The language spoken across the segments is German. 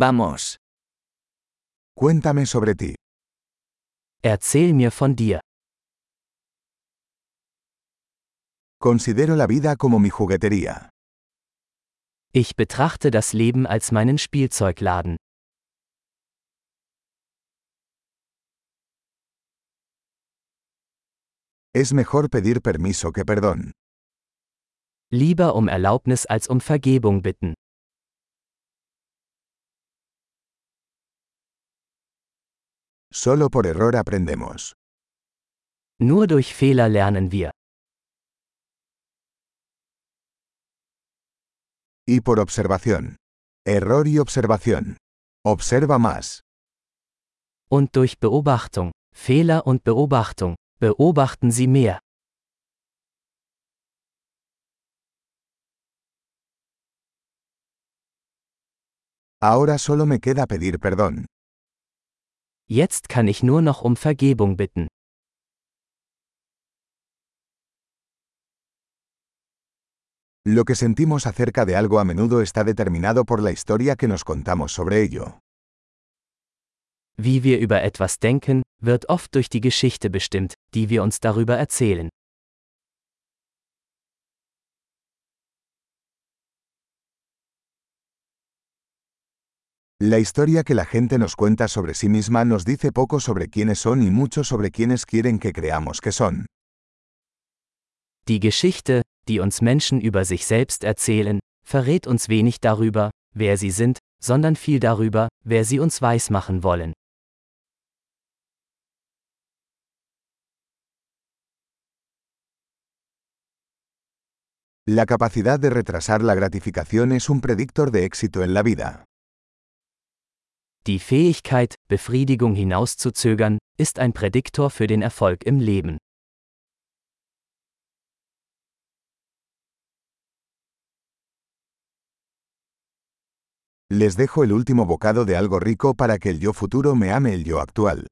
Vamos. Cuéntame sobre ti. Erzähl mir von dir. Considero la vida como mi juguetería. Ich betrachte das Leben als meinen Spielzeugladen. Es mejor pedir permiso que perdón. Lieber um Erlaubnis als um Vergebung bitten. Solo por error aprendemos. Nur durch Fehler lernen wir. Y por observación. Error y observación. Observa más. Und durch Beobachtung. Fehler und Beobachtung. Beobachten Sie mehr. Ahora solo me queda pedir perdón. Jetzt kann ich nur noch um Vergebung bitten. Lo que sentimos acerca de algo a menudo está determinado por la historia que nos contamos sobre ello. Wie wir über etwas denken, wird oft durch die Geschichte bestimmt, die wir uns darüber erzählen. La historia que la gente nos cuenta sobre sí misma nos dice poco sobre quiénes son y mucho sobre quiénes quieren que creamos que son. Die Geschichte, die uns Menschen über sich selbst erzählen, verrät uns wenig darüber, wer sie sind, sondern viel darüber, wer sie uns weismachen wollen. La capacidad de retrasar la gratificación es un predictor de éxito en la vida. Die Fähigkeit, Befriedigung hinauszuzögern, ist ein Prädiktor für den Erfolg im Leben. Les dejo el último bocado de algo rico para que el yo futuro me ame el yo actual.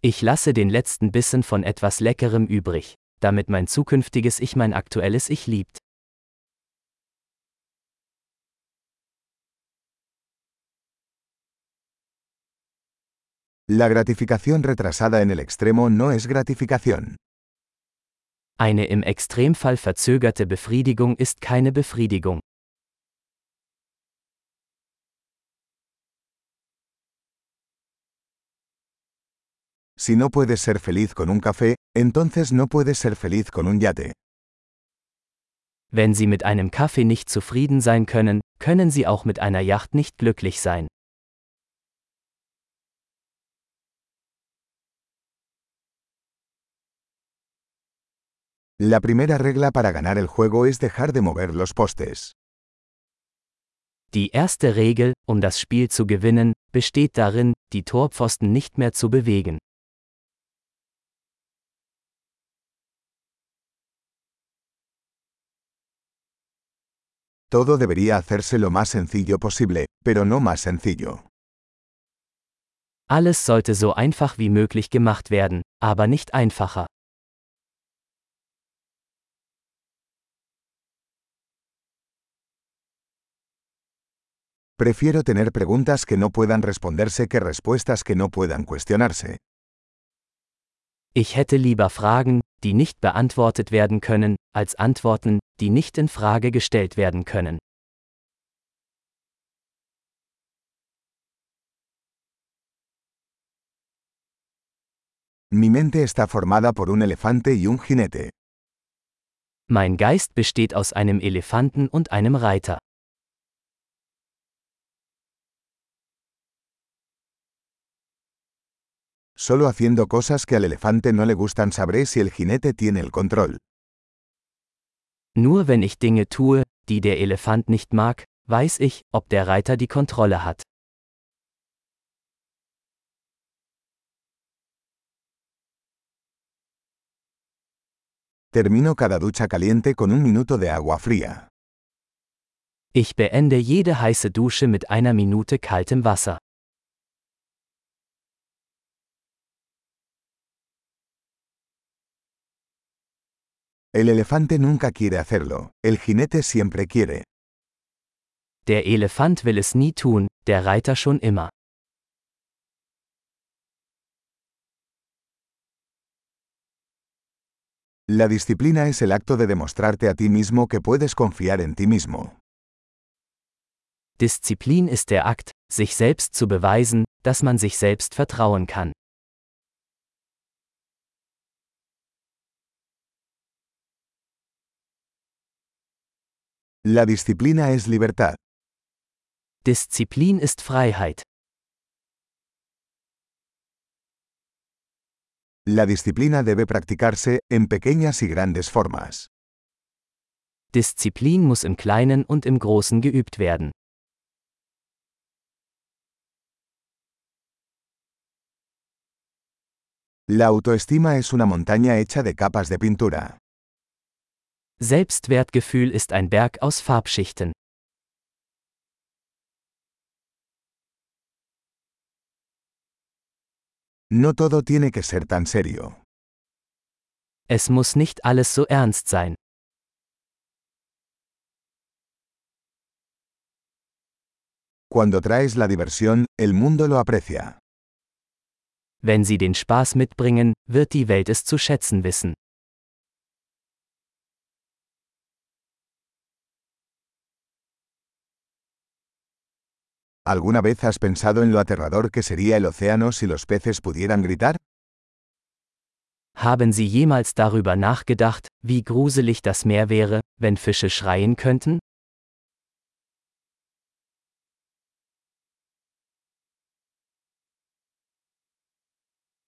Ich lasse den letzten Bissen von etwas Leckerem übrig, damit mein zukünftiges Ich mein aktuelles Ich liebt. La gratificación retrasada en el extremo no es gratificación. Eine im Extremfall verzögerte Befriedigung ist keine Befriedigung. Si no puedes ser feliz con un café, entonces no puedes ser feliz con un yate. Wenn Sie mit einem Kaffee nicht zufrieden sein können, können Sie auch mit einer Yacht nicht glücklich sein. La primera regla para ganar el juego es dejar de mover los postes. Die erste Regel, um das Spiel zu gewinnen, besteht darin, die Torpfosten nicht mehr zu bewegen. Todo debería hacerse lo más sencillo posible, pero no más sencillo. Alles sollte so einfach wie möglich gemacht werden, aber nicht einfacher. Prefiero tener preguntas que no puedan responderse que respuestas que no puedan cuestionarse. Ich hätte lieber Fragen, die nicht beantwortet werden können, als Antworten, die nicht in Frage gestellt werden können. Mi mente está formada por un elefante y un jinete. Mein Geist besteht aus einem Elefanten und einem Reiter. Solo haciendo cosas que al elefante no le gustan sabré si el jinete tiene el control. Nur wenn ich Dinge tue, die der Elefant nicht mag, weiß ich, ob der Reiter die Kontrolle hat. Termino cada ducha caliente con un minuto de agua fría. Ich beende jede heiße Dusche mit einer Minute kaltem Wasser. El elefante nunca quiere hacerlo, el jinete siempre quiere. Der Elefant will es nie tun, der Reiter schon immer. La disciplina es el acto de demostrarte a ti mismo que puedes confiar en ti mismo. Disziplin ist der Akt, sich selbst zu beweisen, dass man sich selbst vertrauen kann. La disciplina es libertad. Disziplin ist Freiheit. La disciplina debe practicarse en pequeñas y grandes formas. Disziplin muss im Kleinen und im Großen geübt werden. La autoestima es una montaña hecha de capas de pintura. Selbstwertgefühl ist ein Berg aus Farbschichten. No todo tiene que ser tan serio. Es muss nicht alles so ernst sein. Cuando traes la diversión, el mundo lo aprecia. Wenn sie den Spaß mitbringen, wird die Welt es zu schätzen wissen. ¿Alguna vez has pensado en lo aterrador que sería el océano si los peces pudieran gritar? Haben Sie jemals darüber nachgedacht, wie gruselig das Meer wäre, wenn Fische schreien könnten?